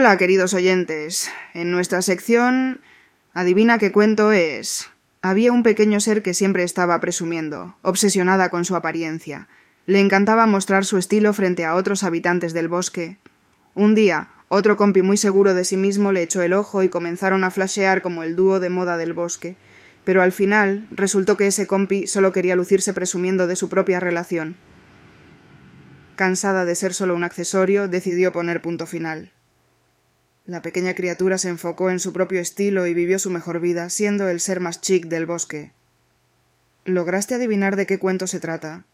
Hola, queridos oyentes. En nuestra sección Adivina qué cuento es. Había un pequeño ser que siempre estaba presumiendo, obsesionada con su apariencia. Le encantaba mostrar su estilo frente a otros habitantes del bosque. Un día, otro compi muy seguro de sí mismo le echó el ojo y comenzaron a flashear como el dúo de moda del bosque. Pero al final resultó que ese compi solo quería lucirse presumiendo de su propia relación. Cansada de ser solo un accesorio, decidió poner punto final. La pequeña criatura se enfocó en su propio estilo y vivió su mejor vida, siendo el ser más chic del bosque. ¿Lograste adivinar de qué cuento se trata?